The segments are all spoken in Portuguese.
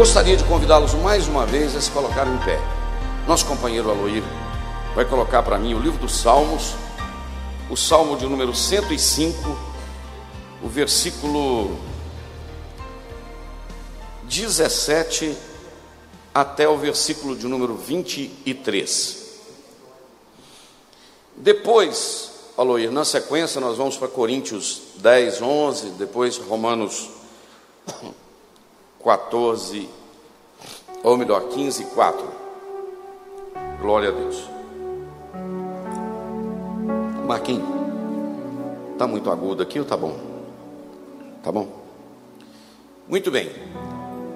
Gostaria de convidá-los mais uma vez a se colocarem em pé. Nosso companheiro Aloir vai colocar para mim o livro dos Salmos, o Salmo de número 105, o versículo 17 até o versículo de número 23. Depois, Aloir, na sequência, nós vamos para Coríntios 10, 11, depois Romanos 14, ou melhor, 15, 4. Glória a Deus. Marquinhos, está muito agudo aqui ou tá bom? Tá bom? Muito bem.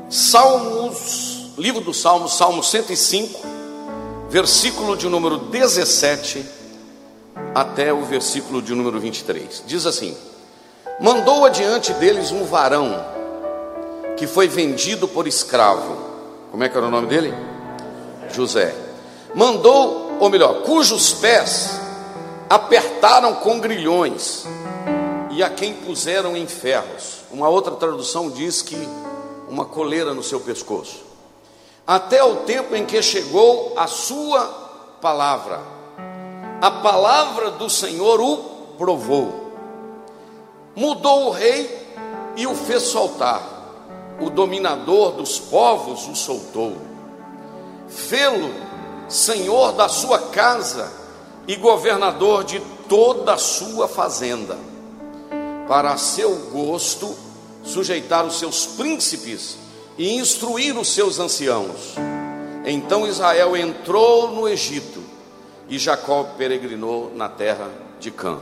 Salmos, livro do Salmos, Salmo 105, versículo de número 17 até o versículo de número 23. Diz assim: Mandou adiante deles um varão que foi vendido por escravo. Como é que era o nome dele? José. Mandou, ou melhor, cujos pés apertaram com grilhões e a quem puseram em ferros. Uma outra tradução diz que uma coleira no seu pescoço. Até o tempo em que chegou a sua palavra. A palavra do Senhor o provou. Mudou o rei e o fez soltar o dominador dos povos o soltou. Fê-lo senhor da sua casa e governador de toda a sua fazenda, para seu gosto sujeitar os seus príncipes e instruir os seus anciãos. Então Israel entrou no Egito e Jacó peregrinou na terra de Cã.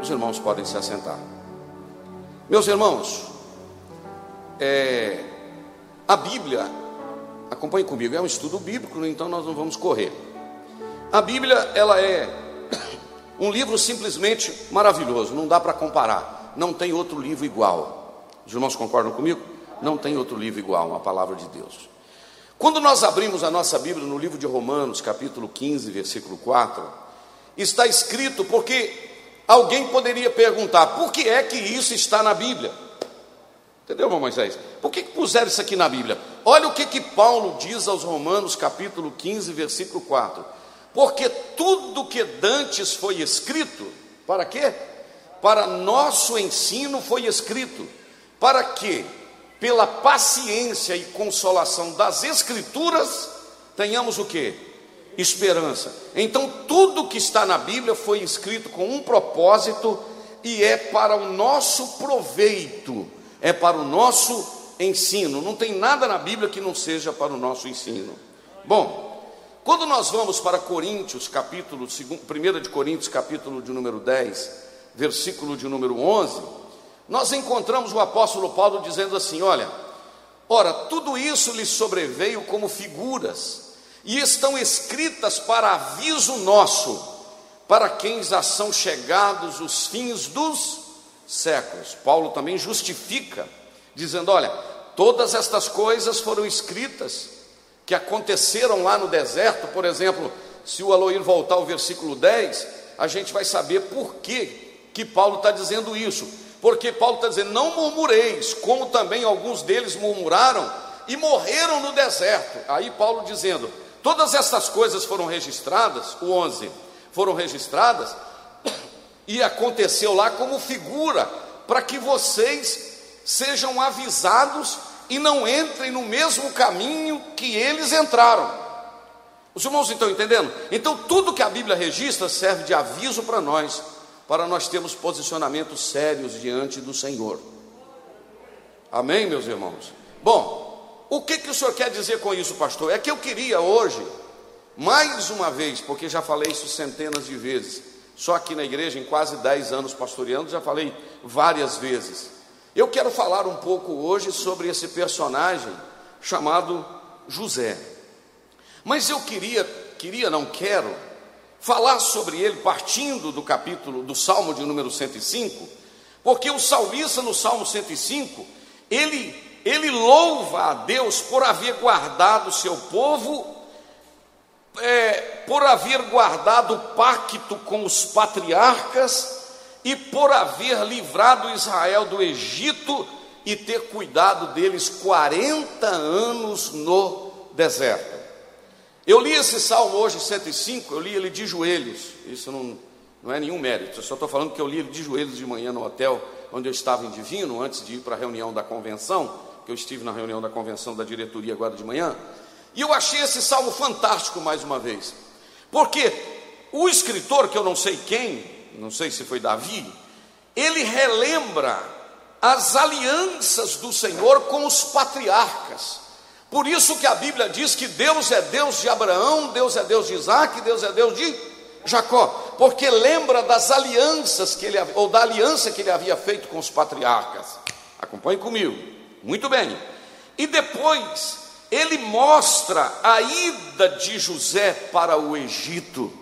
Os irmãos podem se assentar. Meus irmãos, é, a Bíblia, acompanhe comigo, é um estudo bíblico, então nós não vamos correr. A Bíblia, ela é um livro simplesmente maravilhoso, não dá para comparar, não tem outro livro igual. Os irmãos concordam comigo? Não tem outro livro igual, a palavra de Deus. Quando nós abrimos a nossa Bíblia no livro de Romanos, capítulo 15, versículo 4, está escrito porque alguém poderia perguntar: por que é que isso está na Bíblia? Entendeu, irmão Moisés? Por que, que puseram isso aqui na Bíblia? Olha o que, que Paulo diz aos Romanos, capítulo 15, versículo 4. Porque tudo que dantes foi escrito, para quê? Para nosso ensino foi escrito, para que, pela paciência e consolação das Escrituras, tenhamos o que? Esperança. Então, tudo que está na Bíblia foi escrito com um propósito e é para o nosso proveito é para o nosso ensino. Não tem nada na Bíblia que não seja para o nosso ensino. Bom, quando nós vamos para Coríntios, capítulo 1 de Coríntios, capítulo de número 10, versículo de número 11, nós encontramos o apóstolo Paulo dizendo assim: Olha, ora, tudo isso lhe sobreveio como figuras, e estão escritas para aviso nosso, para quem já são chegados os fins dos séculos. Paulo também justifica, dizendo: olha, todas estas coisas foram escritas, que aconteceram lá no deserto, por exemplo, se o Aloir voltar ao versículo 10, a gente vai saber por que, que Paulo está dizendo isso. Porque Paulo está dizendo: não murmureis, como também alguns deles murmuraram e morreram no deserto. Aí Paulo dizendo: todas essas coisas foram registradas, o 11, foram registradas e aconteceu lá como figura, para que vocês sejam avisados e não entrem no mesmo caminho que eles entraram. Os irmãos estão entendendo? Então, tudo que a Bíblia registra serve de aviso para nós, para nós termos posicionamentos sérios diante do Senhor. Amém, meus irmãos? Bom, o que, que o senhor quer dizer com isso, pastor? É que eu queria hoje, mais uma vez, porque já falei isso centenas de vezes, só aqui na igreja, em quase 10 anos pastoreando, já falei várias vezes. Eu quero falar um pouco hoje sobre esse personagem chamado José. Mas eu queria, queria, não quero, falar sobre ele partindo do capítulo do Salmo de número 105, porque o salmista no Salmo 105, ele ele louva a Deus por haver guardado o seu povo, é, por haver guardado o pacto com os patriarcas e por haver livrado Israel do Egito e ter cuidado deles 40 anos no deserto. Eu li esse salmo hoje, 105, eu li ele de joelhos, isso não, não é nenhum mérito, eu só estou falando que eu li ele de joelhos de manhã no hotel onde eu estava em Divino, antes de ir para a reunião da convenção, que eu estive na reunião da convenção da diretoria agora de manhã, e eu achei esse salmo fantástico mais uma vez, porque o escritor, que eu não sei quem, não sei se foi Davi, ele relembra as alianças do Senhor com os patriarcas. Por isso que a Bíblia diz que Deus é Deus de Abraão, Deus é Deus de Isaac, Deus é Deus de Jacó, porque lembra das alianças que ele ou da aliança que ele havia feito com os patriarcas. Acompanhe comigo. Muito bem. E depois ele mostra a ida de José para o Egito.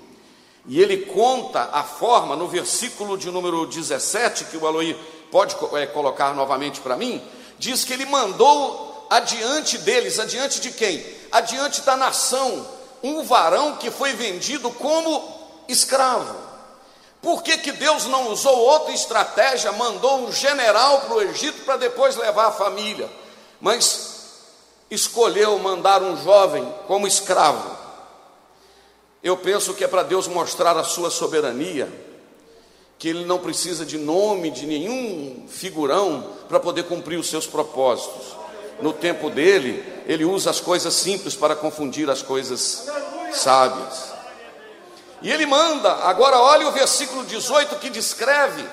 E ele conta a forma, no versículo de número 17, que o Aloí pode é, colocar novamente para mim, diz que ele mandou adiante deles, adiante de quem? Adiante da nação, um varão que foi vendido como escravo. Por que, que Deus não usou outra estratégia, mandou um general para o Egito para depois levar a família, mas escolheu mandar um jovem como escravo? Eu penso que é para Deus mostrar a sua soberania, que Ele não precisa de nome de nenhum figurão para poder cumprir os seus propósitos. No tempo dele, Ele usa as coisas simples para confundir as coisas sábias. E Ele manda, agora olhe o versículo 18 que descreve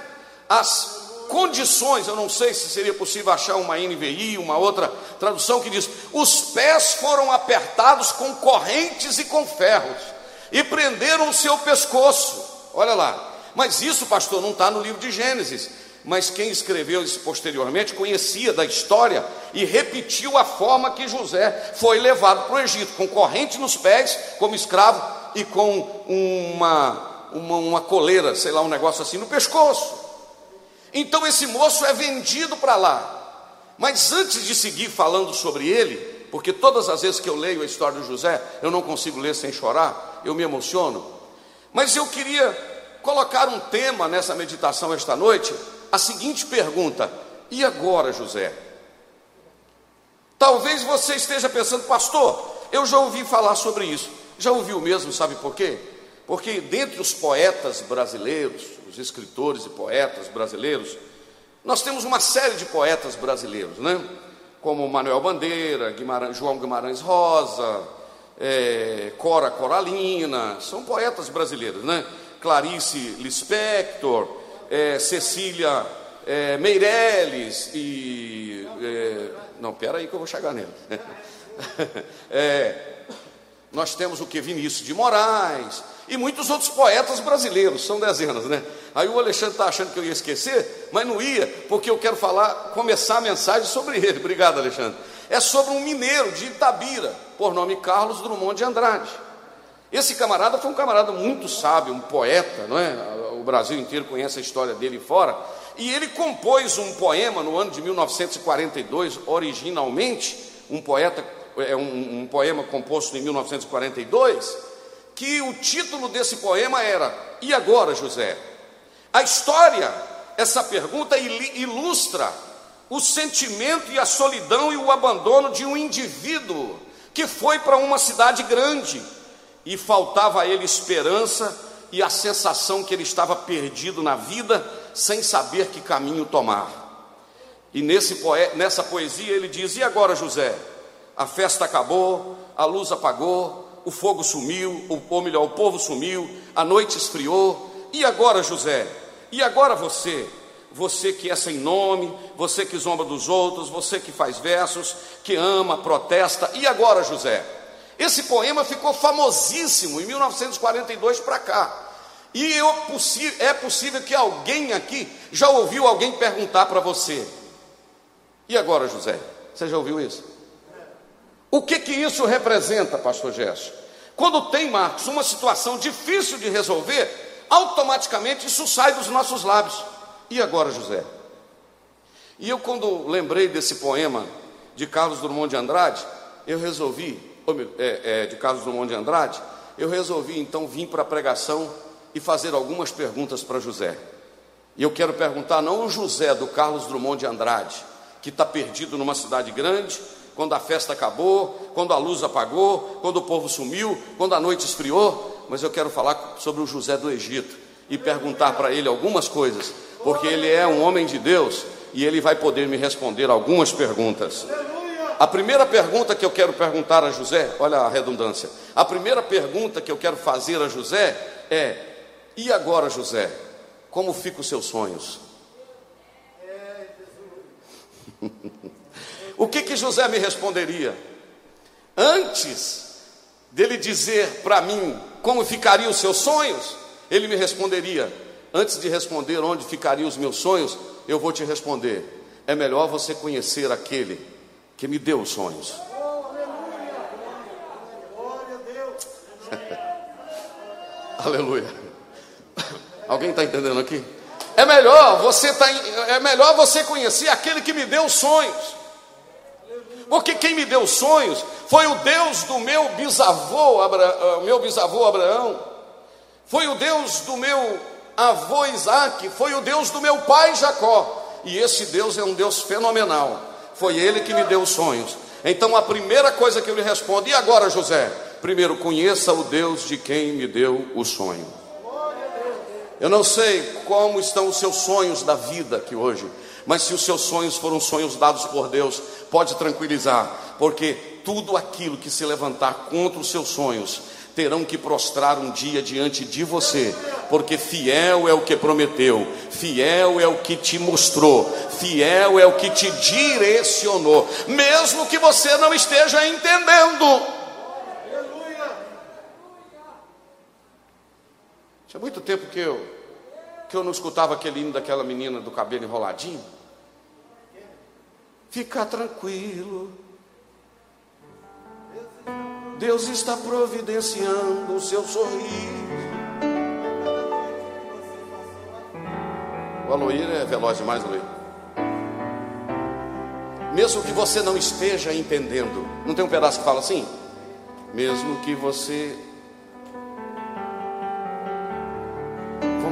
as condições, eu não sei se seria possível achar uma NVI, uma outra tradução que diz: os pés foram apertados com correntes e com ferros e prenderam o seu pescoço. Olha lá. Mas isso, pastor, não está no livro de Gênesis. Mas quem escreveu isso posteriormente conhecia da história e repetiu a forma que José foi levado para o Egito, com corrente nos pés, como escravo, e com uma, uma, uma coleira, sei lá, um negócio assim no pescoço. Então esse moço é vendido para lá. Mas antes de seguir falando sobre ele, porque todas as vezes que eu leio a história de José, eu não consigo ler sem chorar, eu me emociono. Mas eu queria colocar um tema nessa meditação esta noite, a seguinte pergunta: e agora, José? Talvez você esteja pensando, pastor, eu já ouvi falar sobre isso. Já ouviu mesmo, sabe por quê? Porque dentre os poetas brasileiros, escritores e poetas brasileiros, nós temos uma série de poetas brasileiros, né? Como Manuel Bandeira, Guimarães, João Guimarães Rosa, é, Cora Coralina, são poetas brasileiros, né? Clarice Lispector, é, Cecília é, Meirelles e. É, não, pera aí que eu vou chegar nele. É, nós temos o que? Vinícius de Moraes e muitos outros poetas brasileiros, são dezenas, né? Aí o Alexandre está achando que eu ia esquecer, mas não ia, porque eu quero falar, começar a mensagem sobre ele. Obrigado, Alexandre é sobre um mineiro de Itabira, por nome Carlos Drummond de Andrade. Esse camarada foi um camarada muito sábio, um poeta, não é? O Brasil inteiro conhece a história dele fora. E ele compôs um poema no ano de 1942, originalmente, um poeta, é um, um poema composto em 1942, que o título desse poema era E agora, José? A história, essa pergunta ilustra o sentimento e a solidão e o abandono de um indivíduo que foi para uma cidade grande e faltava a ele esperança e a sensação que ele estava perdido na vida sem saber que caminho tomar. E nesse, nessa poesia ele diz: E agora, José? A festa acabou, a luz apagou, o fogo sumiu, ou melhor, o povo sumiu, a noite esfriou. E agora, José? E agora você? Você que é sem nome, você que zomba dos outros, você que faz versos, que ama, protesta. E agora, José? Esse poema ficou famosíssimo em 1942 para cá. E eu, é possível que alguém aqui já ouviu alguém perguntar para você: E agora, José? Você já ouviu isso? O que que isso representa, pastor Gerson? Quando tem, Marcos, uma situação difícil de resolver, automaticamente isso sai dos nossos lábios. E agora, José? E eu, quando lembrei desse poema de Carlos Drummond de Andrade, eu resolvi, é, é, de Carlos Drummond de Andrade, eu resolvi então vir para a pregação e fazer algumas perguntas para José. E eu quero perguntar não o José do Carlos Drummond de Andrade, que está perdido numa cidade grande, quando a festa acabou, quando a luz apagou, quando o povo sumiu, quando a noite esfriou, mas eu quero falar sobre o José do Egito e perguntar para ele algumas coisas, porque ele é um homem de Deus e ele vai poder me responder algumas perguntas. A primeira pergunta que eu quero perguntar a José, olha a redundância. A primeira pergunta que eu quero fazer a José é: e agora, José, como ficam os seus sonhos? o que que José me responderia? Antes dele dizer para mim como ficariam os seus sonhos, ele me responderia: Antes de responder onde ficariam os meus sonhos, eu vou te responder: é melhor você conhecer aquele que me deu os sonhos. Aleluia. Alguém está entendendo aqui? É melhor você tá, é melhor você conhecer aquele que me deu sonhos. Porque quem me deu sonhos foi o Deus do meu bisavô, Abra, meu bisavô Abraão. Foi o Deus do meu avô Isaac, foi o Deus do meu pai Jacó. E esse Deus é um Deus fenomenal. Foi ele que me deu os sonhos. Então a primeira coisa que eu lhe respondo, e agora, José? Primeiro, conheça o Deus de quem me deu o sonho. Eu não sei como estão os seus sonhos da vida aqui hoje, mas se os seus sonhos foram sonhos dados por Deus, pode tranquilizar, porque tudo aquilo que se levantar contra os seus sonhos terão que prostrar um dia diante de você, porque fiel é o que prometeu, fiel é o que te mostrou, fiel é o que te direcionou, mesmo que você não esteja entendendo. Tinha muito tempo que eu, que eu não escutava aquele hino daquela menina do cabelo enroladinho. Fica tranquilo. Deus está providenciando o seu sorriso. O Aloir é veloz demais, Aloir. Mesmo que você não esteja entendendo, não tem um pedaço que fala assim? Mesmo que você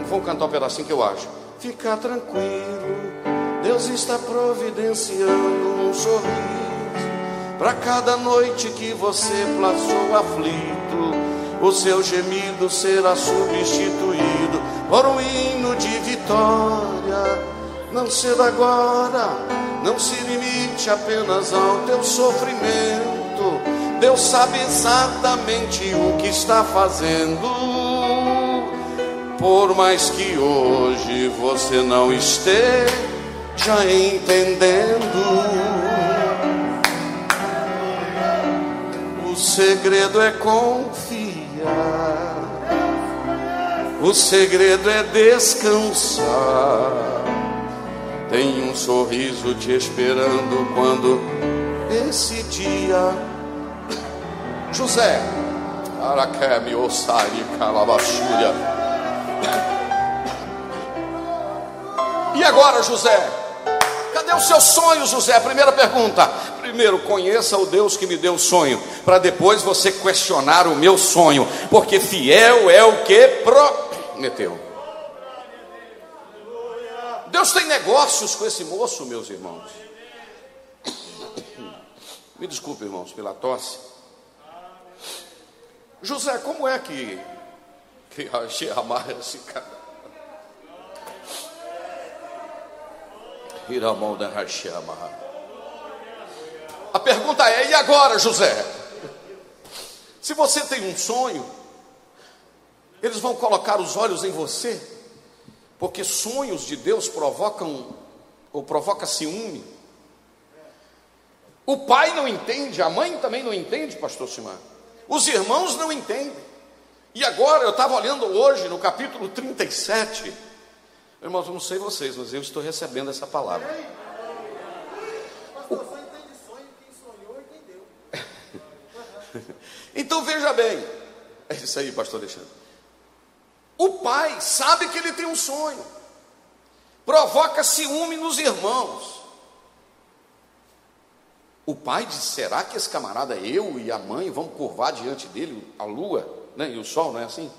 Vamos cantar um pedacinho que eu acho. Fica tranquilo, Deus está providenciando um sorriso para cada noite que você passou aflito. O seu gemido será substituído por um hino de vitória. Não cedo agora, não se limite apenas ao teu sofrimento. Deus sabe exatamente o que está fazendo por mais que hoje você não esteja entendendo. O segredo é confiar, o segredo é descansar. Tem um sorriso te esperando quando esse dia. José, Araqueme, Ossari, Calabachúria. E agora, José? Cadê os seus sonhos, José? Primeira pergunta. Primeiro, conheça o Deus que me deu o sonho, para depois você questionar o meu sonho, porque fiel é o que prometeu. Deus tem negócios com esse moço, meus irmãos. Me desculpe, irmãos, pela tosse. José, como é que que amarra esse cara? A pergunta é: e agora, José? Se você tem um sonho, eles vão colocar os olhos em você, porque sonhos de Deus provocam ou provoca ciúme. O pai não entende, a mãe também não entende, pastor Simão. Os irmãos não entendem. E agora eu estava olhando hoje no capítulo 37. Irmãos, eu não sei vocês, mas eu estou recebendo essa palavra. então veja bem, é isso aí, pastor Alexandre. O pai sabe que ele tem um sonho, provoca ciúme nos irmãos. O pai diz: será que esse camarada, eu e a mãe, vamos curvar diante dele a lua né, e o sol, não é assim?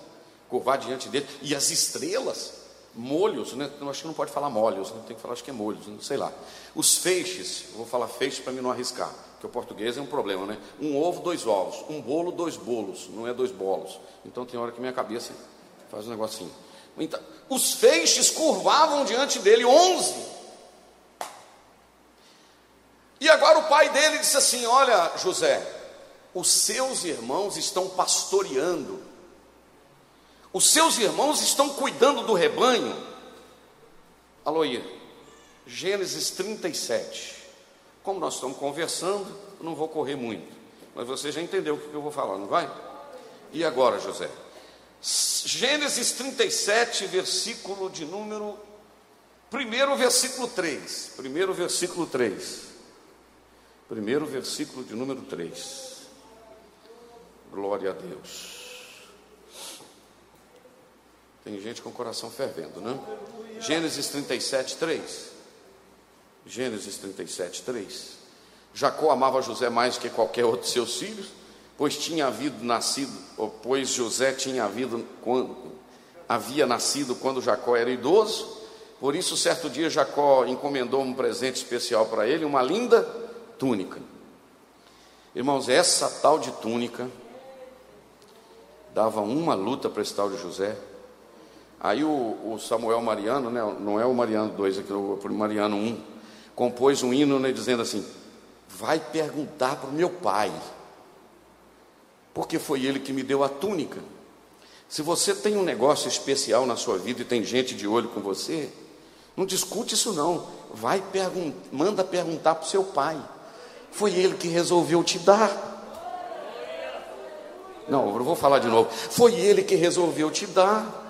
Curvar diante dele, e as estrelas, molhos, né? Eu acho que não pode falar molhos, né? tem que falar, acho que é molhos, não sei lá. Os feixes, vou falar feixes para mim não arriscar, porque o português é um problema, né? Um ovo, dois ovos, um bolo, dois bolos, não é dois bolos. Então tem hora que minha cabeça faz um negocinho. Então, os feixes curvavam diante dele, onze. E agora o pai dele disse assim: Olha, José, os seus irmãos estão pastoreando, os seus irmãos estão cuidando do rebanho. Aloia, Gênesis 37. Como nós estamos conversando, não vou correr muito, mas você já entendeu o que eu vou falar, não vai? E agora, José? Gênesis 37, versículo de número. Primeiro versículo 3. Primeiro versículo 3. Primeiro versículo de número 3. Glória a Deus. Tem gente com o coração fervendo, né? Gênesis 37, 3. Gênesis 37, 3. Jacó amava José mais que qualquer outro de seus filhos, pois tinha havido nascido, ou pois José tinha havido quando, havia nascido quando Jacó era idoso. Por isso, certo dia, Jacó encomendou um presente especial para ele, uma linda túnica. Irmãos, essa tal de túnica dava uma luta para esse tal de José. Aí o, o, Samuel Mariano, né, não é o Mariano 2, aqui é o Mariano 1, compôs um hino né, dizendo assim: Vai perguntar para o meu pai, porque foi ele que me deu a túnica. Se você tem um negócio especial na sua vida e tem gente de olho com você, não discute isso não. Vai pergun manda perguntar para o seu pai. Foi ele que resolveu te dar. Não, eu vou falar de novo. Foi ele que resolveu te dar.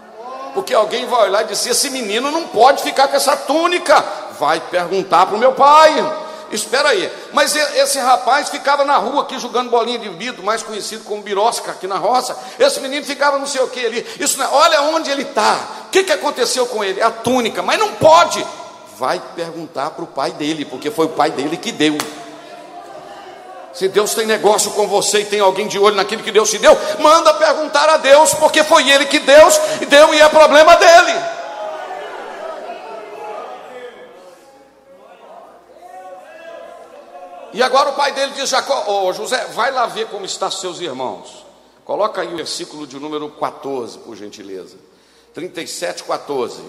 Porque alguém vai olhar e dizer: esse menino não pode ficar com essa túnica. Vai perguntar para o meu pai. Espera aí, mas esse rapaz ficava na rua aqui jogando bolinha de bido, mais conhecido como birosca aqui na roça. Esse menino ficava não sei o que ali. Isso não, é, olha onde ele está. O que, que aconteceu com ele? A túnica, mas não pode. Vai perguntar para o pai dele, porque foi o pai dele que deu. Se Deus tem negócio com você e tem alguém de olho naquilo que Deus te deu, manda perguntar a Deus, porque foi Ele que Deus deu e é problema dele. E agora o pai dele diz: Jacó, oh, José, vai lá ver como estão seus irmãos. Coloca aí o versículo de número 14, por gentileza. 37, 14.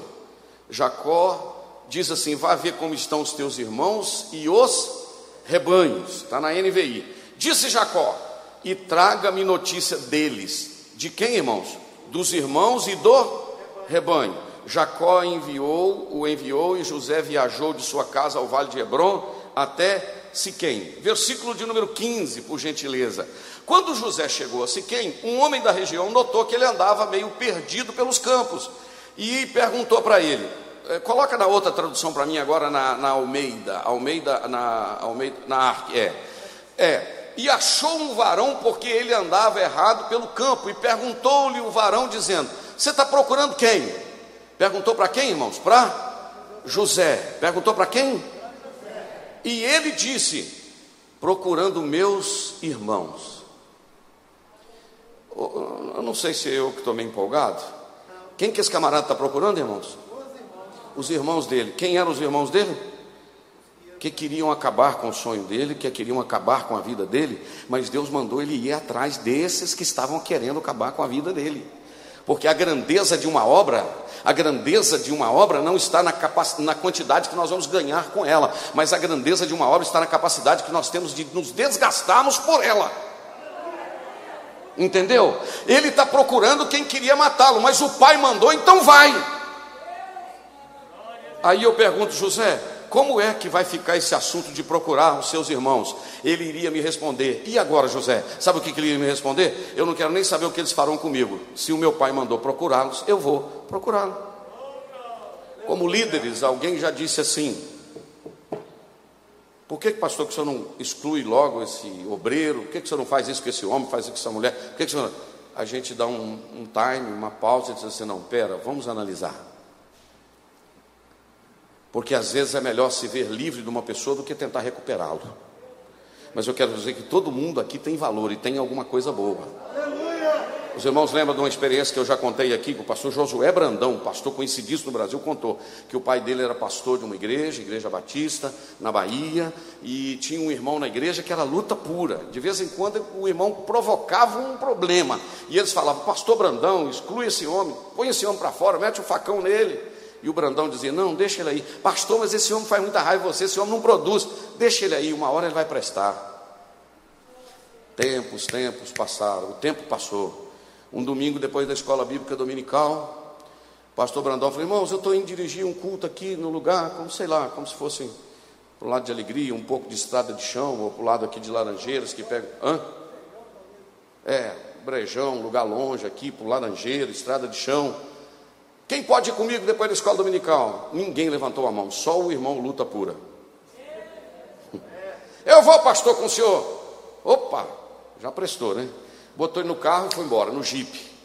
Jacó diz assim: Vá ver como estão os teus irmãos e os rebanhos, está na NVI. Disse Jacó: E traga-me notícia deles. De quem, irmãos? Dos irmãos e do rebanho. Jacó enviou, o enviou, e José viajou de sua casa ao vale de Hebron até Siquém. Versículo de número 15, por gentileza. Quando José chegou a Siquém, um homem da região notou que ele andava meio perdido pelos campos e perguntou para ele: coloca na outra tradução para mim agora na, na, Almeida, Almeida na Almeida, na é. É, e achou um varão porque ele andava errado pelo campo e perguntou-lhe o varão dizendo: Você está procurando quem? Perguntou para quem, irmãos? Para José. Perguntou para quem? E ele disse: Procurando meus irmãos. Eu não sei se eu que estou meio empolgado. Quem que esse camarada está procurando, irmãos? Os irmãos dele. Quem eram os irmãos dele? Que queriam acabar com o sonho dele, que queriam acabar com a vida dele, mas Deus mandou ele ir atrás desses que estavam querendo acabar com a vida dele. Porque a grandeza de uma obra, a grandeza de uma obra não está na, na quantidade que nós vamos ganhar com ela, mas a grandeza de uma obra está na capacidade que nós temos de nos desgastarmos por ela. Entendeu? Ele está procurando quem queria matá-lo, mas o pai mandou, então vai. Aí eu pergunto, José, como é que vai ficar esse assunto de procurar os seus irmãos? Ele iria me responder, e agora, José? Sabe o que ele iria me responder? Eu não quero nem saber o que eles farão comigo. Se o meu pai mandou procurá-los, eu vou procurá-los. Como líderes, alguém já disse assim: por que, pastor, que o senhor não exclui logo esse obreiro? Por que, que o senhor não faz isso com esse homem, faz isso com essa mulher? Por que, que o senhor... A gente dá um, um time, uma pausa e diz assim: não, pera, vamos analisar. Porque às vezes é melhor se ver livre de uma pessoa do que tentar recuperá-lo. Mas eu quero dizer que todo mundo aqui tem valor e tem alguma coisa boa. Os irmãos lembram de uma experiência que eu já contei aqui, que o pastor Josué Brandão, pastor conhecidíssimo no Brasil, contou que o pai dele era pastor de uma igreja, igreja batista, na Bahia, e tinha um irmão na igreja que era luta pura. De vez em quando o irmão provocava um problema, e eles falavam: Pastor Brandão, exclui esse homem, põe esse homem para fora, mete o um facão nele. E o Brandão dizia: Não, deixa ele aí, pastor, mas esse homem faz muita raiva em você, esse homem não produz, deixa ele aí, uma hora ele vai prestar. Tempos, tempos passaram, o tempo passou. Um domingo depois da escola bíblica dominical, o pastor Brandão falou: Irmãos, eu estou indo dirigir um culto aqui no lugar, como sei lá, como se fosse para o lado de alegria, um pouco de estrada de chão, ou para o lado aqui de Laranjeiras, que pega. Hã? É, Brejão, lugar longe aqui, para o Laranjeira, estrada de chão. Quem pode ir comigo depois da escola dominical? Ninguém levantou a mão, só o irmão luta pura. Eu vou, pastor, com o senhor. Opa, já prestou, né? botou ele no carro e foi embora, no jipe.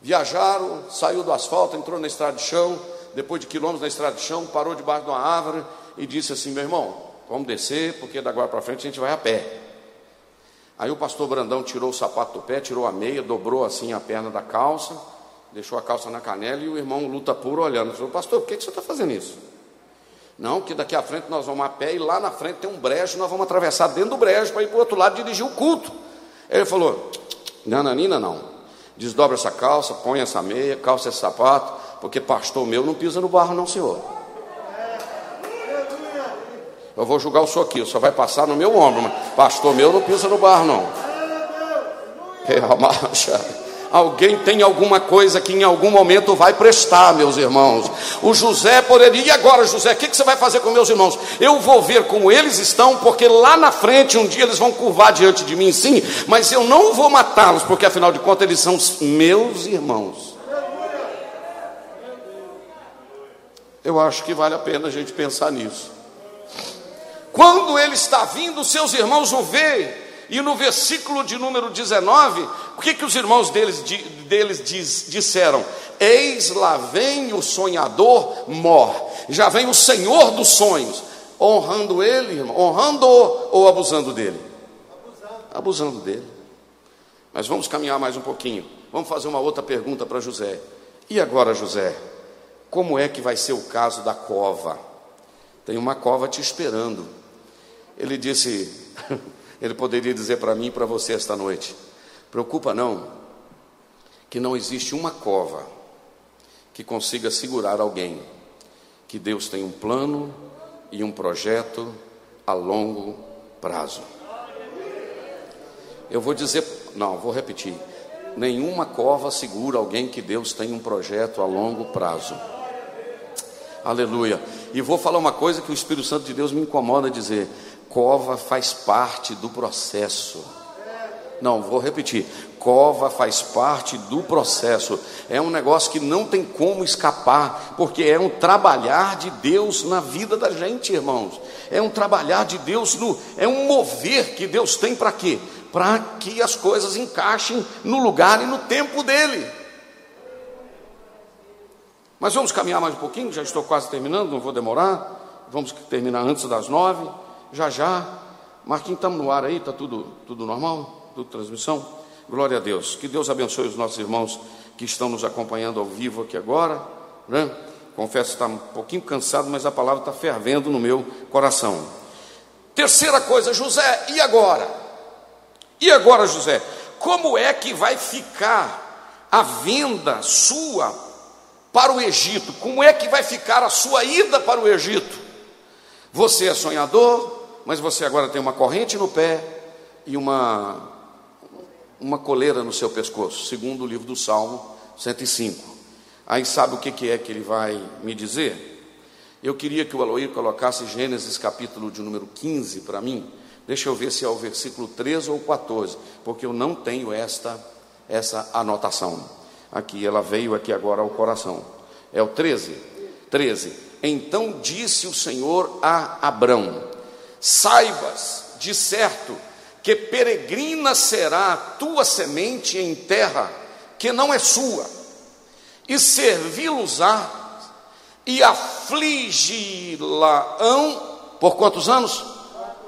Viajaram, saiu do asfalto, entrou na estrada de chão, depois de quilômetros na estrada de chão, parou debaixo de uma árvore e disse assim: Meu irmão, vamos descer, porque da agora para frente a gente vai a pé. Aí o pastor Brandão tirou o sapato do pé, tirou a meia, dobrou assim a perna da calça, deixou a calça na canela e o irmão luta puro olhando. Falou: Pastor, por que, que você está fazendo isso? Não, que daqui à frente nós vamos a pé e lá na frente tem um brejo, nós vamos atravessar dentro do brejo para ir para o outro lado dirigir o culto. Ele falou: Nananina não. Desdobra essa calça, põe essa meia, calça esse sapato, porque pastor meu não pisa no barro, não, senhor. Eu vou julgar o senhor aqui, só vai passar no meu ombro, mas pastor meu não pisa no barro, não. É a marcha. Alguém tem alguma coisa que em algum momento vai prestar, meus irmãos. O José poderia, e agora, José, o que, você vai fazer com meus irmãos? Eu vou ver como eles estão, porque lá na frente um dia eles vão curvar diante de mim, sim, mas eu não vou matá-los, porque afinal de contas eles são meus irmãos. Eu acho que vale a pena a gente pensar nisso. Quando ele está vindo, seus irmãos o veem e no versículo de número 19, o que, que os irmãos deles, deles diz, disseram? Eis lá vem o sonhador mor, já vem o Senhor dos sonhos, honrando ele, irmão, honrando ou abusando dele? Abusando. abusando dele. Mas vamos caminhar mais um pouquinho. Vamos fazer uma outra pergunta para José. E agora, José, como é que vai ser o caso da cova? Tem uma cova te esperando. Ele disse: Ele poderia dizer para mim e para você esta noite: preocupa não, que não existe uma cova que consiga segurar alguém, que Deus tem um plano e um projeto a longo prazo. Eu vou dizer, não, vou repetir. Nenhuma cova segura alguém que Deus tem um projeto a longo prazo. Aleluia. E vou falar uma coisa que o Espírito Santo de Deus me incomoda dizer: Cova faz parte do processo. Não, vou repetir. Cova faz parte do processo. É um negócio que não tem como escapar, porque é um trabalhar de Deus na vida da gente, irmãos. É um trabalhar de Deus no, é um mover que Deus tem para quê? Para que as coisas encaixem no lugar e no tempo dele. Mas vamos caminhar mais um pouquinho, já estou quase terminando, não vou demorar. Vamos terminar antes das nove já já. Marquinhos, estamos no ar aí, está tudo, tudo normal? Tudo transmissão? Glória a Deus. Que Deus abençoe os nossos irmãos que estão nos acompanhando ao vivo aqui agora. Né? Confesso que está um pouquinho cansado, mas a palavra está fervendo no meu coração. Terceira coisa, José, e agora? E agora, José? Como é que vai ficar a venda sua para o Egito? Como é que vai ficar a sua ida para o Egito? Você é sonhador, mas você agora tem uma corrente no pé e uma, uma coleira no seu pescoço, segundo o livro do Salmo 105. Aí sabe o que, é que ele vai me dizer? Eu queria que o Aloir colocasse Gênesis capítulo de número 15 para mim. Deixa eu ver se é o versículo 13 ou 14, porque eu não tenho esta essa anotação. Aqui ela veio aqui agora ao coração. É o 13. 13. Então disse o Senhor a Abrão: Saibas de certo que peregrina será a tua semente em terra que não é sua, e servi-los-á e aflige-la-ão por quantos anos?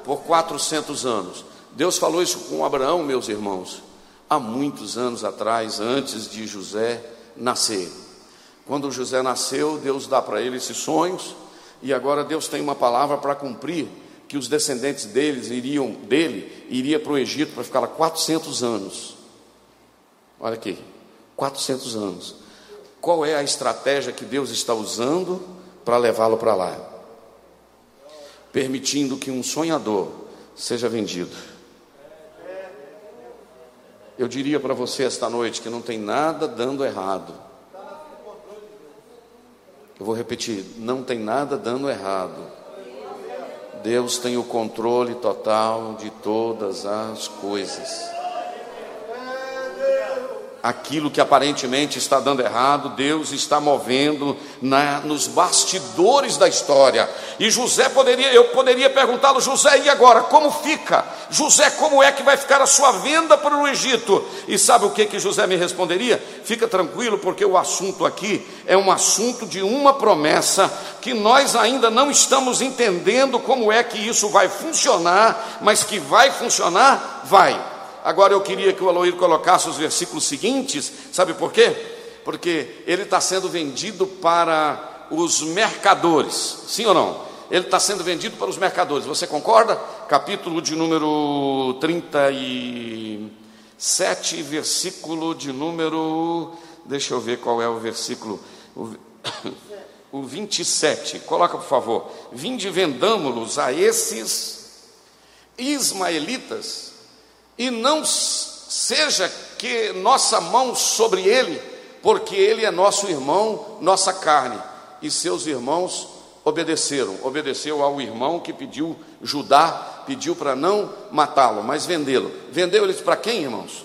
Por 400 anos. Deus falou isso com Abraão, meus irmãos, há muitos anos atrás, antes de José nascer. Quando José nasceu, Deus dá para ele esses sonhos, e agora Deus tem uma palavra para cumprir, que os descendentes deles iriam dele iria para o Egito para ficar lá 400 anos. Olha aqui, 400 anos. Qual é a estratégia que Deus está usando para levá-lo para lá? Permitindo que um sonhador seja vendido. Eu diria para você esta noite que não tem nada dando errado. Eu vou repetir: não tem nada dando errado. Deus tem o controle total de todas as coisas aquilo que aparentemente está dando errado, Deus está movendo na, nos bastidores da história. E José poderia, eu poderia perguntá-lo, José, e agora? Como fica? José, como é que vai ficar a sua venda para o Egito? E sabe o que, que José me responderia? Fica tranquilo, porque o assunto aqui é um assunto de uma promessa que nós ainda não estamos entendendo como é que isso vai funcionar, mas que vai funcionar, vai. Agora eu queria que o Aloir colocasse os versículos seguintes, sabe por quê? Porque ele está sendo vendido para os mercadores, sim ou não? Ele está sendo vendido para os mercadores, você concorda? Capítulo de número 37, versículo de número. Deixa eu ver qual é o versículo. O, o 27, coloca por favor. Vinde vendamo-los a esses ismaelitas e não seja que nossa mão sobre ele, porque ele é nosso irmão, nossa carne. E seus irmãos obedeceram. Obedeceu ao irmão que pediu Judá, pediu para não matá-lo, mas vendê-lo. Vendeu eles para quem, irmãos?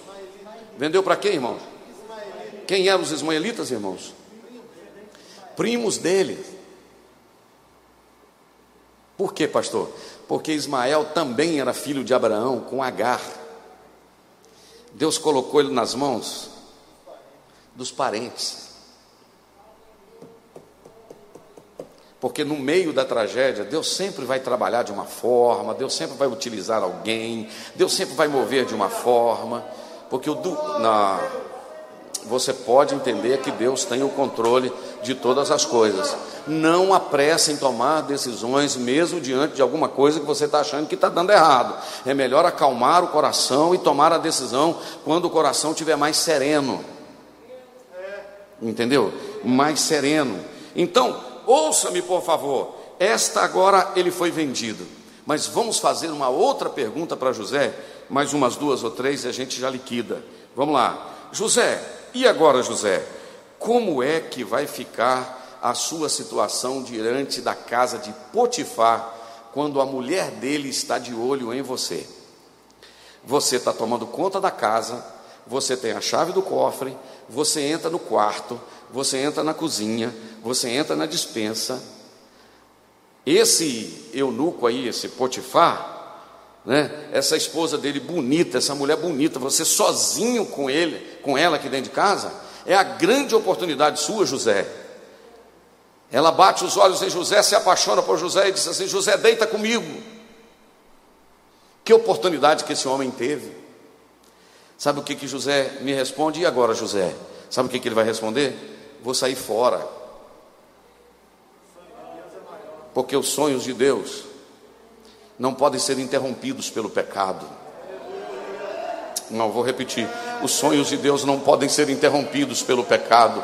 Vendeu para quem, irmãos? Quem eram os ismaelitas, irmãos? Primos dele. Por quê, pastor? Porque Ismael também era filho de Abraão com Agar. Deus colocou ele nas mãos dos parentes. Porque no meio da tragédia, Deus sempre vai trabalhar de uma forma, Deus sempre vai utilizar alguém, Deus sempre vai mover de uma forma, porque o do, na, você pode entender que Deus tem o controle de todas as coisas. Não apresse em tomar decisões, mesmo diante de alguma coisa que você está achando que está dando errado. É melhor acalmar o coração e tomar a decisão quando o coração estiver mais sereno. Entendeu? Mais sereno. Então, ouça-me, por favor. Esta agora ele foi vendido. Mas vamos fazer uma outra pergunta para José, mais umas duas ou três e a gente já liquida. Vamos lá. José, e agora, José? Como é que vai ficar a sua situação diante da casa de Potifar quando a mulher dele está de olho em você? Você está tomando conta da casa, você tem a chave do cofre, você entra no quarto, você entra na cozinha, você entra na dispensa. Esse eunuco aí, esse Potifar, né? Essa esposa dele bonita, essa mulher bonita, você sozinho com ele, com ela aqui dentro de casa, é a grande oportunidade sua, José. Ela bate os olhos em José, se apaixona por José e diz assim: José, deita comigo. Que oportunidade que esse homem teve. Sabe o que, que José me responde? E agora, José? Sabe o que, que ele vai responder? Vou sair fora. Porque os sonhos de Deus não podem ser interrompidos pelo pecado. Não, vou repetir. Os sonhos de Deus não podem ser interrompidos pelo pecado.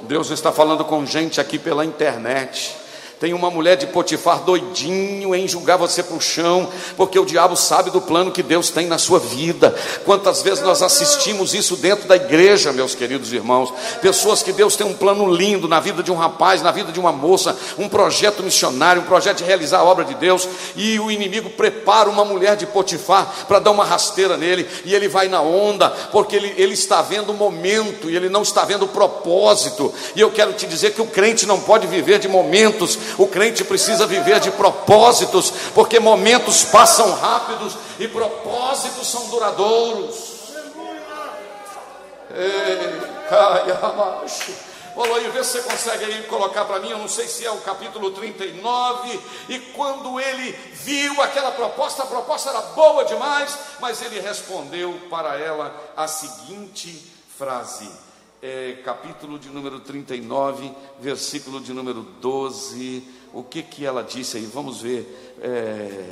Deus está falando com gente aqui pela internet. Tem uma mulher de Potifar doidinho em julgar você para o chão, porque o diabo sabe do plano que Deus tem na sua vida. Quantas vezes nós assistimos isso dentro da igreja, meus queridos irmãos? Pessoas que Deus tem um plano lindo na vida de um rapaz, na vida de uma moça, um projeto missionário, um projeto de realizar a obra de Deus, e o inimigo prepara uma mulher de Potifar para dar uma rasteira nele, e ele vai na onda, porque ele, ele está vendo o momento e ele não está vendo o propósito. E eu quero te dizer que o crente não pode viver de momentos o crente precisa viver de propósitos, porque momentos passam rápidos e propósitos são duradouros. Ei, caia, macho. Falou aí, vê se você consegue aí colocar para mim, eu não sei se é o capítulo 39. E quando ele viu aquela proposta, a proposta era boa demais, mas ele respondeu para ela a seguinte frase: é, capítulo de número 39, versículo de número 12. O que que ela disse aí? Vamos ver. É,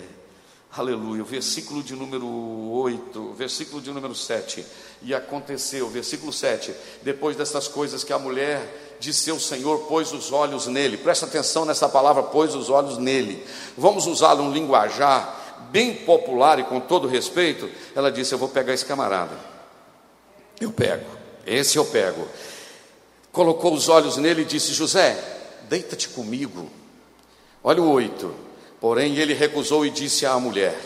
aleluia. Versículo de número 8, versículo de número 7. E aconteceu, versículo 7. Depois dessas coisas que a mulher de seu Senhor pôs os olhos nele. Presta atenção nessa palavra, pôs os olhos nele. Vamos usá-lo um linguajar bem popular e com todo respeito. Ela disse: Eu vou pegar esse camarada. Eu pego. Esse eu pego. Colocou os olhos nele e disse: José, deita-te comigo. Olha o oito. Porém ele recusou e disse à mulher: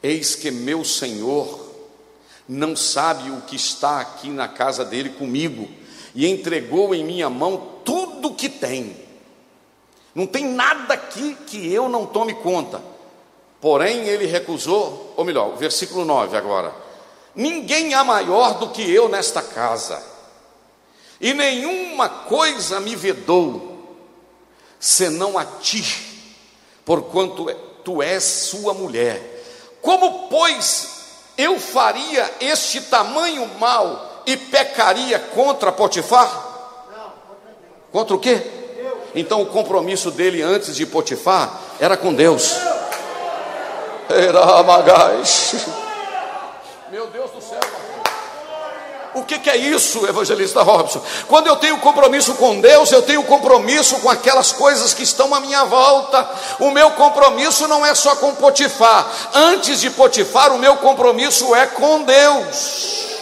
Eis que meu senhor não sabe o que está aqui na casa dele comigo, e entregou em minha mão tudo que tem. Não tem nada aqui que eu não tome conta. Porém ele recusou, ou melhor, versículo 9 agora Ninguém há maior do que eu nesta casa, e nenhuma coisa me vedou, senão a ti, porquanto tu és sua mulher. Como, pois, eu faria este tamanho mal e pecaria contra Potifar? Contra o quê? Então o compromisso dele antes de Potifar era com Deus. Era magais. Meu Deus do céu. O que, que, é isso, evangelista Robson? Quando eu tenho compromisso com Deus, eu tenho compromisso com aquelas coisas que estão à minha volta. O meu compromisso não é só com Potifar. Antes de Potifar, o meu compromisso é com Deus.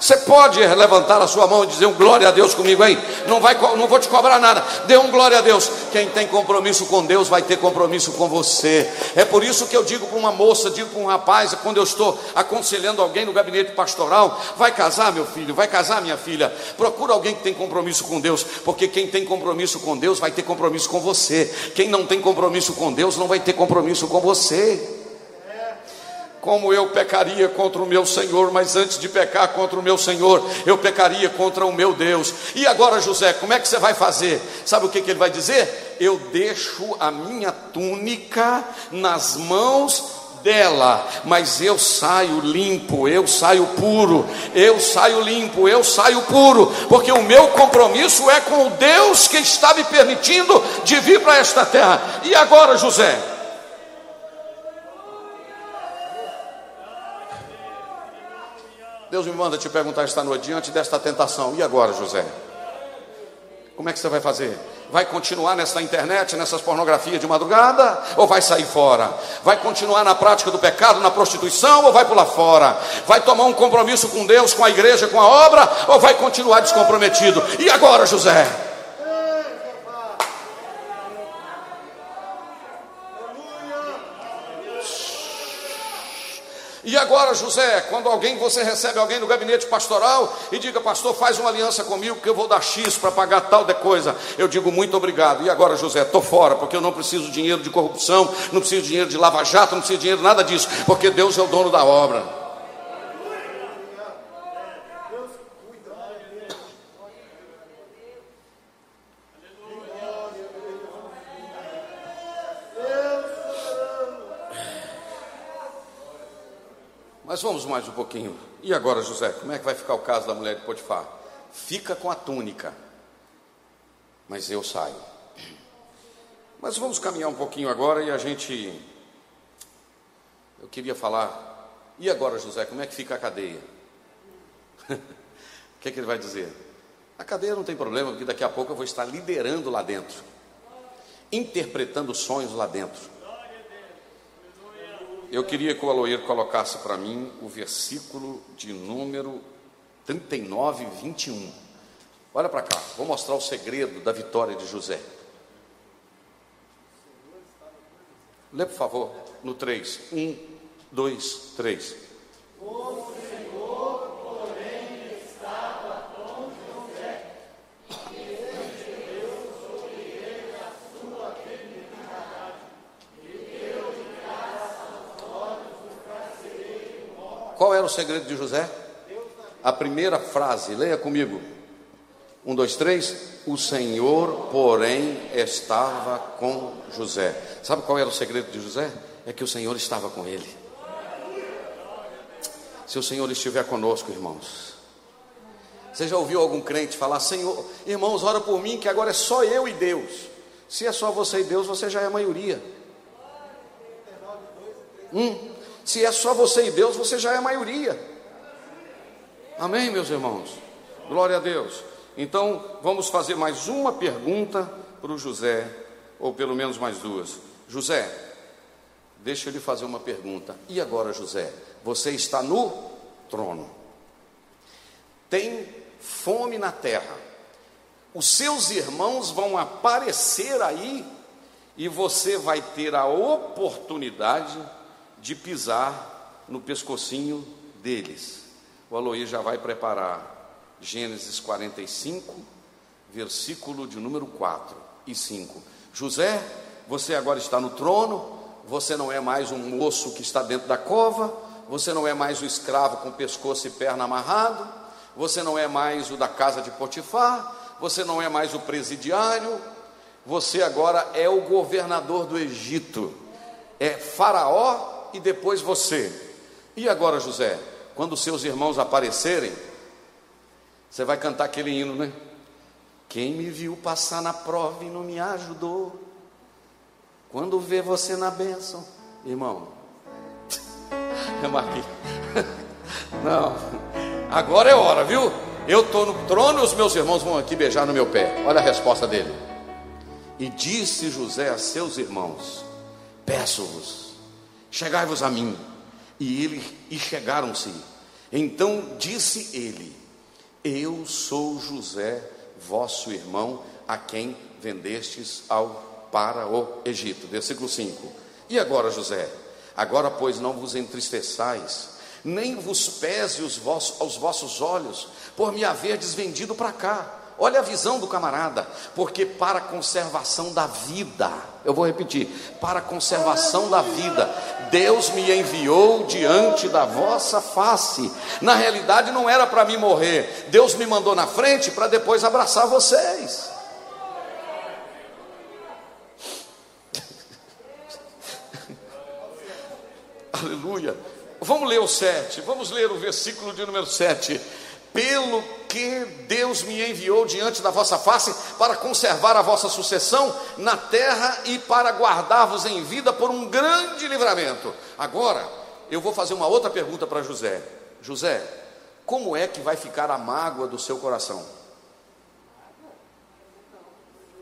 Você pode levantar a sua mão e dizer um glória a Deus comigo aí? Não, vai, não vou te cobrar nada. Dê um glória a Deus. Quem tem compromisso com Deus vai ter compromisso com você. É por isso que eu digo para uma moça, digo para um rapaz, quando eu estou aconselhando alguém no gabinete pastoral: vai casar, meu filho, vai casar, minha filha. Procura alguém que tem compromisso com Deus, porque quem tem compromisso com Deus vai ter compromisso com você. Quem não tem compromisso com Deus não vai ter compromisso com você como eu pecaria contra o meu Senhor, mas antes de pecar contra o meu Senhor, eu pecaria contra o meu Deus. E agora, José, como é que você vai fazer? Sabe o que, que ele vai dizer? Eu deixo a minha túnica nas mãos dela, mas eu saio limpo, eu saio puro, eu saio limpo, eu saio puro, porque o meu compromisso é com o Deus que está me permitindo de vir para esta terra. E agora, José? Deus me manda te perguntar esta noite, diante desta tentação, e agora, José? Como é que você vai fazer? Vai continuar nessa internet, nessas pornografias de madrugada, ou vai sair fora? Vai continuar na prática do pecado, na prostituição, ou vai pular fora? Vai tomar um compromisso com Deus, com a igreja, com a obra, ou vai continuar descomprometido? E agora, José? E agora, José, quando alguém, você recebe alguém no gabinete pastoral e diga, pastor, faz uma aliança comigo que eu vou dar X para pagar tal de coisa. Eu digo, muito obrigado. E agora, José, estou fora, porque eu não preciso de dinheiro de corrupção, não preciso de dinheiro de lava-jato, não preciso de dinheiro nada disso, porque Deus é o dono da obra. Mas vamos mais um pouquinho. E agora, José, como é que vai ficar o caso da mulher de Potifar? Fica com a túnica, mas eu saio. Mas vamos caminhar um pouquinho agora e a gente. Eu queria falar. E agora, José, como é que fica a cadeia? O que, é que ele vai dizer? A cadeia não tem problema, porque daqui a pouco eu vou estar liderando lá dentro, interpretando sonhos lá dentro. Eu queria que o Aloir colocasse para mim o versículo de número 39 e 21. Olha para cá, vou mostrar o segredo da vitória de José. Lê, por favor, no 3. 1, 2, 3. O Senhor, porém, estava com José, e estendeu sobre ele a sua benignidade, e deu-lhe graça aos olhos do carcereiro Qual era o segredo de José? A primeira frase, leia comigo. Um, dois, três. O Senhor, porém, estava com José. Sabe qual era o segredo de José? É que o Senhor estava com ele. Se o Senhor estiver conosco, irmãos. Você já ouviu algum crente falar, Senhor, irmãos, ora por mim, que agora é só eu e Deus. Se é só você e Deus, você já é a maioria. Hum, se é só você e Deus, você já é a maioria. Amém, meus irmãos? Glória a Deus. Então, vamos fazer mais uma pergunta para o José, ou pelo menos mais duas. José, deixa eu lhe fazer uma pergunta. E agora, José, você está no trono, tem fome na terra, os seus irmãos vão aparecer aí e você vai ter a oportunidade de pisar no pescocinho deles. O Aloí já vai preparar Gênesis 45, versículo de número 4 e 5. José, você agora está no trono, você não é mais um moço que está dentro da cova, você não é mais o escravo com pescoço e perna amarrado, você não é mais o da casa de Potifar, você não é mais o presidiário, você agora é o governador do Egito, é Faraó e depois você. E agora, José, quando seus irmãos aparecerem, você vai cantar aquele hino, né? Quem me viu passar na prova e não me ajudou, quando vê você na bênção, irmão, é Marquinhos. Não, agora é hora, viu? Eu estou no trono e os meus irmãos vão aqui beijar no meu pé. Olha a resposta dele. E disse José a seus irmãos: Peço-vos, chegai-vos a mim. E ele e chegaram-se. Então disse ele: eu sou José, vosso irmão, a quem vendestes ao, para o Egito. Versículo 5. E agora, José? Agora, pois, não vos entristeçais, nem vos pese os vossos, aos vossos olhos, por me haver desvendido para cá Olha a visão do camarada, porque para a conservação da vida, eu vou repetir, para a conservação da vida, Deus me enviou diante da vossa face. Na realidade, não era para mim morrer, Deus me mandou na frente para depois abraçar vocês. Aleluia. Vamos ler o 7, vamos ler o versículo de número 7 pelo que Deus me enviou diante da vossa face para conservar a vossa sucessão na terra e para guardar-vos em vida por um grande livramento. Agora, eu vou fazer uma outra pergunta para José. José, como é que vai ficar a mágoa do seu coração?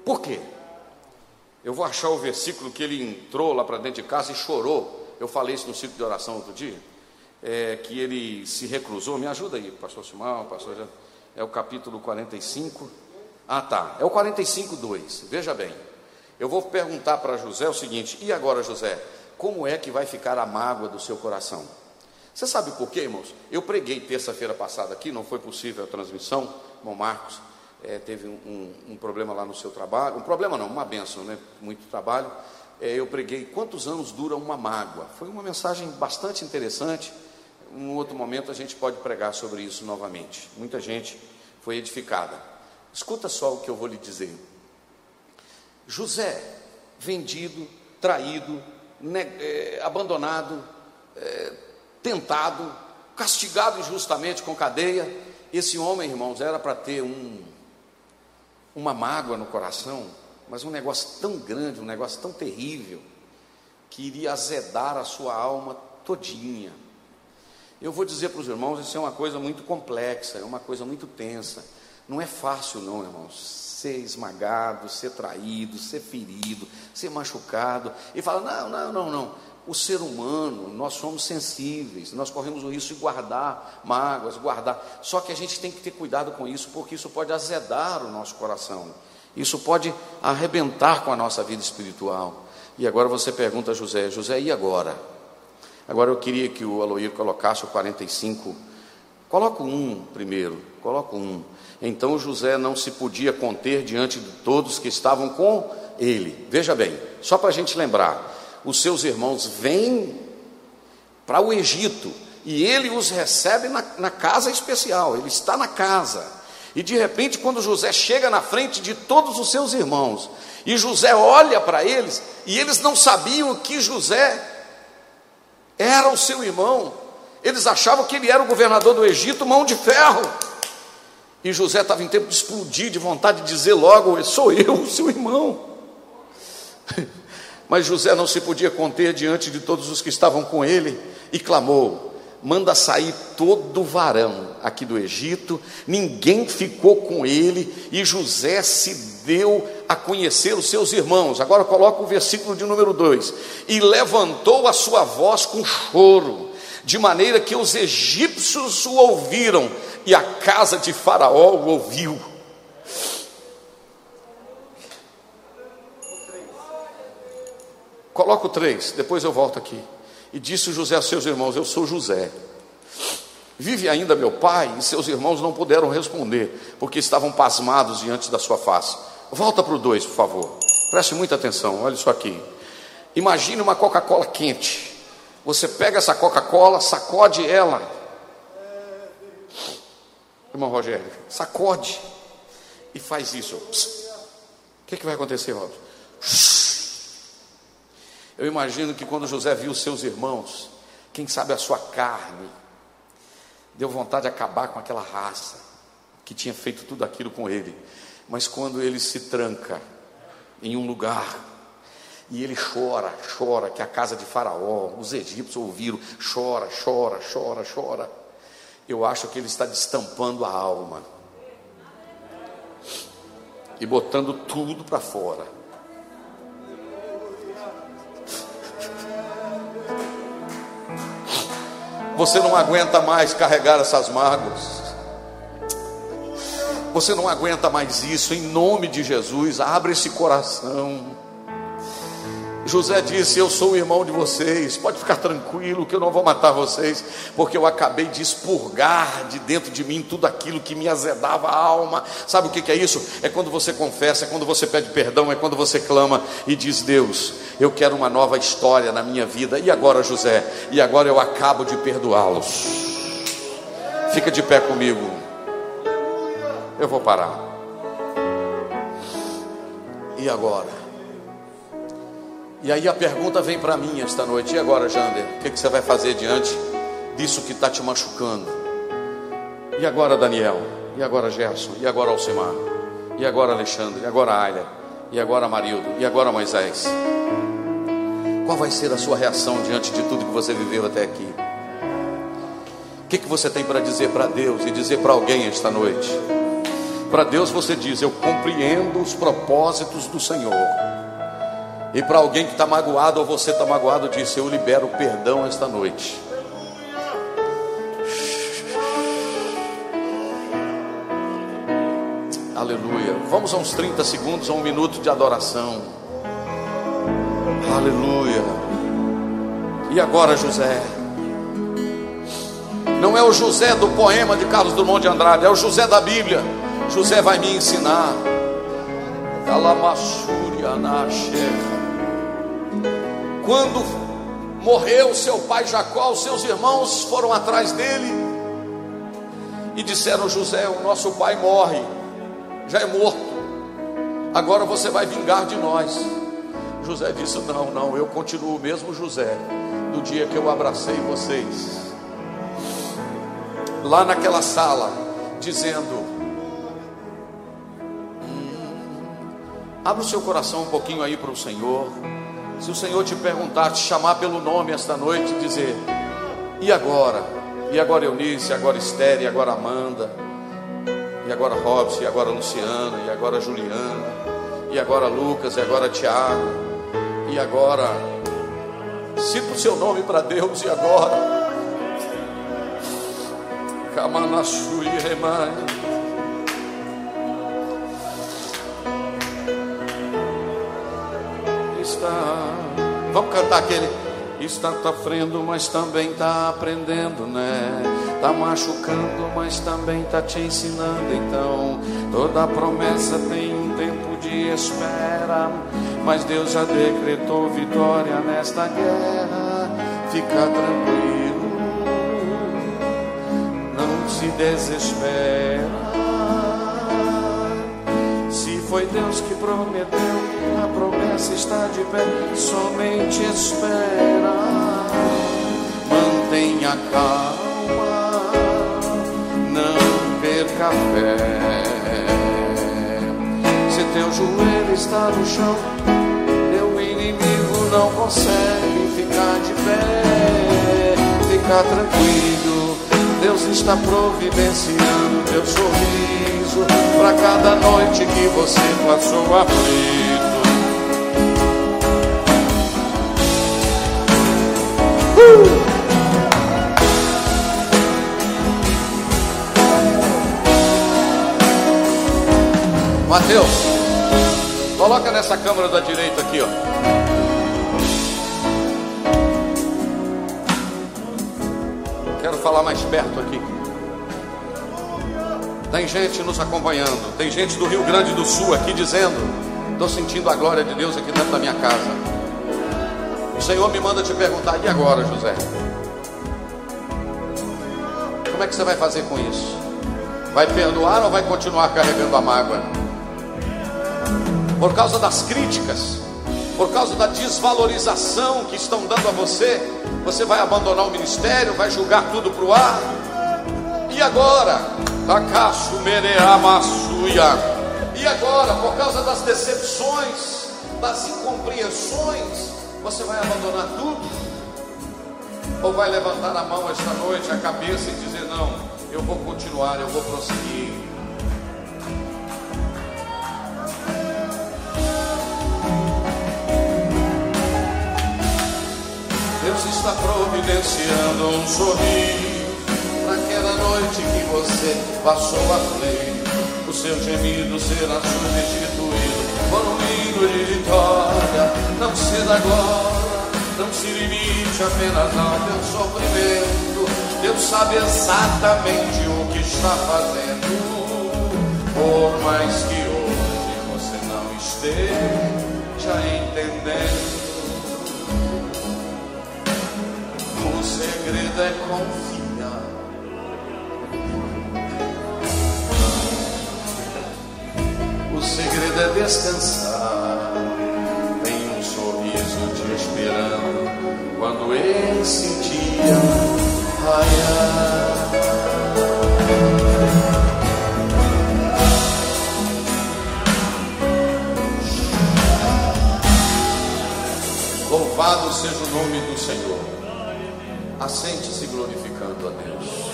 Por quê? Eu vou achar o versículo que ele entrou lá para dentro de casa e chorou. Eu falei isso no ciclo de oração outro dia é, que ele se reclusou. Me ajuda aí, pastor Simão, pastor. É o capítulo 45. Ah, tá. É o 45, 2. Veja bem. Eu vou perguntar para José o seguinte: e agora, José, como é que vai ficar a mágoa do seu coração? Você sabe por quê, irmãos? Eu preguei terça-feira passada aqui, não foi possível a transmissão. Bom, Marcos é, teve um, um, um, problema lá no seu trabalho. Um problema não, uma benção, né? Muito trabalho. É, eu preguei quantos anos dura uma mágoa. Foi uma mensagem bastante interessante um outro momento a gente pode pregar sobre isso novamente. Muita gente foi edificada. Escuta só o que eu vou lhe dizer. José, vendido, traído, é, abandonado, é, tentado, castigado injustamente com cadeia. Esse homem, irmãos, era para ter um, uma mágoa no coração, mas um negócio tão grande, um negócio tão terrível, que iria azedar a sua alma todinha. Eu vou dizer para os irmãos, isso é uma coisa muito complexa, é uma coisa muito tensa. Não é fácil, não, irmãos ser esmagado, ser traído, ser ferido, ser machucado, e fala: não, não, não, não. O ser humano, nós somos sensíveis, nós corremos o risco de guardar mágoas, guardar. Só que a gente tem que ter cuidado com isso, porque isso pode azedar o nosso coração, isso pode arrebentar com a nossa vida espiritual. E agora você pergunta a José: José, e agora? Agora eu queria que o Aloir colocasse o 45. Coloca um primeiro, coloca um. Então José não se podia conter diante de todos que estavam com ele. Veja bem, só para a gente lembrar: os seus irmãos vêm para o Egito e ele os recebe na, na casa especial, ele está na casa. E de repente, quando José chega na frente de todos os seus irmãos, e José olha para eles, e eles não sabiam que José era o seu irmão, eles achavam que ele era o governador do Egito, mão de ferro. E José estava em tempo de explodir, de vontade de dizer logo: Sou eu, seu irmão. Mas José não se podia conter diante de todos os que estavam com ele e clamou: Manda sair todo varão aqui do Egito. Ninguém ficou com ele e José se deu a conhecer os seus irmãos. Agora coloca o versículo de número 2: E levantou a sua voz com choro, de maneira que os egípcios o ouviram e a casa de Faraó o ouviu. Coloca o 3, depois eu volto aqui. E disse José a seus irmãos: Eu sou José. Vive ainda meu pai? E seus irmãos não puderam responder, porque estavam pasmados diante da sua face. Volta para o 2, por favor. Preste muita atenção, olha isso aqui. Imagine uma Coca-Cola quente. Você pega essa Coca-Cola, sacode ela irmão Rogério, sacode e faz isso. O que, que vai acontecer, Robson? Eu imagino que quando José viu seus irmãos, quem sabe a sua carne, deu vontade de acabar com aquela raça que tinha feito tudo aquilo com ele. Mas quando ele se tranca em um lugar e ele chora, chora, que a casa de Faraó, os egípcios ouviram, chora, chora, chora, chora eu acho que ele está destampando a alma e botando tudo para fora. Você não aguenta mais carregar essas mágoas. Você não aguenta mais isso. Em nome de Jesus, abre esse coração. José disse: Eu sou o irmão de vocês, pode ficar tranquilo que eu não vou matar vocês, porque eu acabei de expurgar de dentro de mim tudo aquilo que me azedava a alma. Sabe o que é isso? É quando você confessa, é quando você pede perdão, é quando você clama e diz: Deus, eu quero uma nova história na minha vida. E agora, José? E agora eu acabo de perdoá-los. Fica de pé comigo. Eu vou parar. E agora? E aí a pergunta vem para mim esta noite: e agora, Jander? O que, que você vai fazer diante disso que está te machucando? E agora, Daniel? E agora, Gerson? E agora, Alcimar? E agora, Alexandre? E agora, Ayla? E agora, Marildo? E agora, Moisés? Qual vai ser a sua reação diante de tudo que você viveu até aqui? O que, que você tem para dizer para Deus e dizer para alguém esta noite? Para Deus você diz: Eu compreendo os propósitos do Senhor e para alguém que está magoado ou você está magoado, disse: Eu libero perdão esta noite. Aleluia. Vamos a uns 30 segundos, a um minuto de adoração. Aleluia. E agora, José? Não é o José do poema de Carlos Drummond de Andrade, é o José da Bíblia. José vai me ensinar. Calamassúria na. Quando morreu seu pai Jacó, os seus irmãos foram atrás dele e disseram: José, o nosso pai morre, já é morto, agora você vai vingar de nós. José disse: Não, não, eu continuo o mesmo José, do dia que eu abracei vocês, lá naquela sala, dizendo: Abra o seu coração um pouquinho aí para o Senhor. Se o Senhor te perguntar, te chamar pelo nome esta noite e dizer: E agora? E agora Eunice, agora Esther, e agora Amanda, e agora Robson, e agora Luciana, e agora Juliana, e agora Lucas, e agora Tiago, e agora. Cita o seu nome para Deus, e agora. Kamanasu e Remai. Está. Vamos cantar aquele. Está sofrendo, mas também está aprendendo, né? Está machucando, mas também está te ensinando. Então, toda promessa tem um tempo de espera. Mas Deus já decretou vitória nesta guerra. Fica tranquilo, não se desespera. Foi Deus que prometeu a promessa está de pé, somente espera. Mantenha calma, não perca fé. Se teu joelho está no chão, teu inimigo não consegue ficar de pé. Fica tranquilo, Deus está providenciando teu sorriso para cada noite que você passou aflito. Mateus, coloca nessa câmera da direita aqui, ó. Falar mais perto aqui. Tem gente nos acompanhando, tem gente do Rio Grande do Sul aqui dizendo: Estou sentindo a glória de Deus aqui dentro da minha casa. O Senhor me manda te perguntar: e agora, José? Como é que você vai fazer com isso? Vai perdoar ou vai continuar carregando a mágoa? Por causa das críticas, por causa da desvalorização que estão dando a você, você vai abandonar o ministério, vai julgar tudo para o ar. E agora? Takasu Mereamassuya. E agora, por causa das decepções, das incompreensões, você vai abandonar tudo? Ou vai levantar a mão esta noite, a cabeça e dizer: Não, eu vou continuar, eu vou prosseguir. Está providenciando um sorriso para aquela noite que você passou a aflito. O seu gemido será substituído por um hino de vitória. Não ceda agora, não se limite apenas ao teu sofrimento. Deus sabe exatamente o que está fazendo. Por mais que hoje você não esteja segredo é confiar. O segredo é descansar. Tem um sorriso te esperando quando esse dia raiar. Louvado seja o nome do Senhor. Assente-se glorificando a Deus.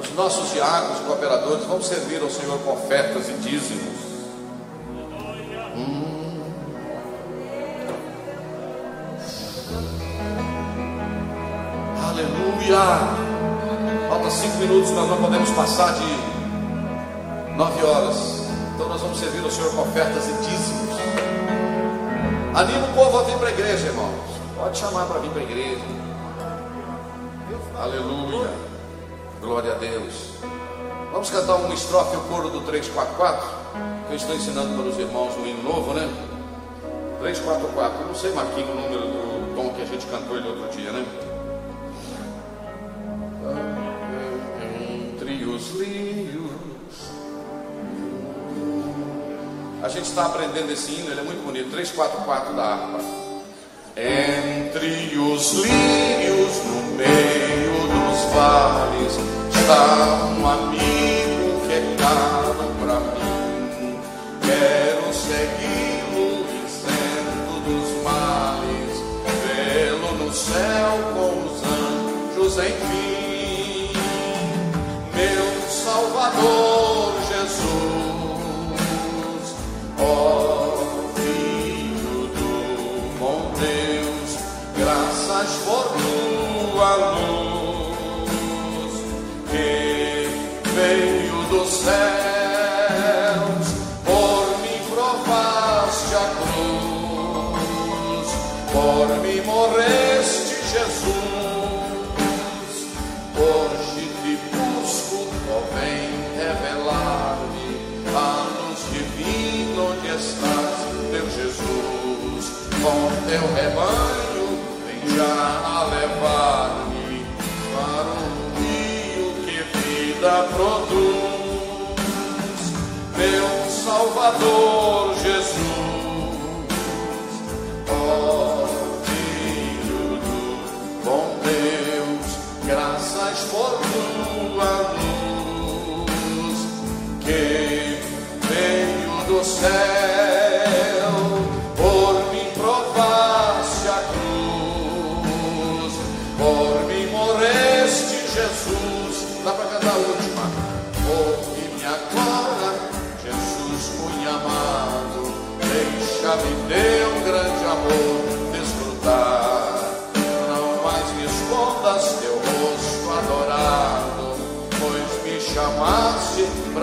Os nossos diáconos cooperadores vão servir ao Senhor com ofertas e dízimos. Hum. Aleluia! Falta cinco minutos, nós não podemos passar de nove horas. Então nós vamos servir ao Senhor com ofertas e dízimos. Anima o povo a vir para a igreja, irmãos. Pode chamar para vir para a igreja. Aleluia. Glória a Deus. Vamos cantar uma estrofe, o coro do 344, que eu estou ensinando para os irmãos um hino novo, né? 344, eu não sei, Marquinhos, o número do tom que a gente cantou ele outro dia, né? Entre os lírios. A gente está aprendendo esse hino, ele é muito bonito. 344 da harpa. Entre os lírios, no meio dos vales está um amigo que é caro para mim. Quero segui-lo isento dos males, sem fim, meu Salvador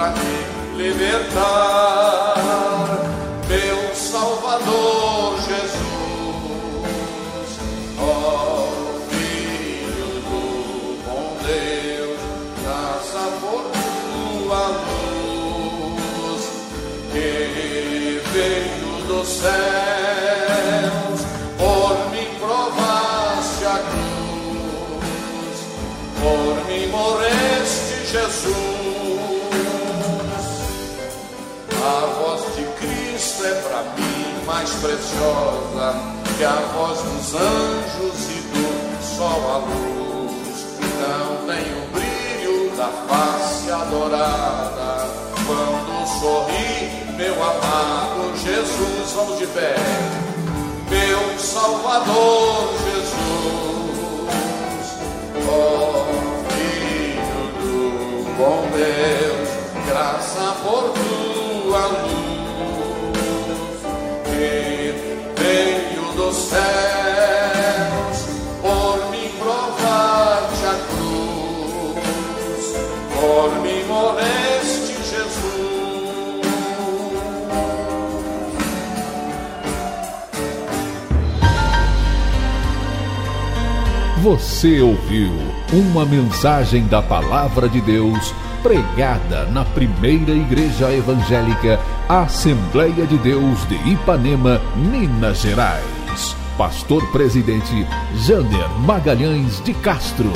para me libertar, meu Salvador Jesus, ó Filho do bom Deus, graça por tua luz. Que veio do céu Jesus. Mais preciosa que a voz dos anjos e do sol à luz. Não tem o brilho da face adorada quando sorri, meu amado Jesus. Vamos de pé, meu Salvador Jesus. Oh, Filho do bom Deus, graça por tua luz, Você ouviu uma mensagem da Palavra de Deus pregada na primeira Igreja Evangélica Assembleia de Deus de Ipanema, Minas Gerais. Pastor Presidente Janer Magalhães de Castro.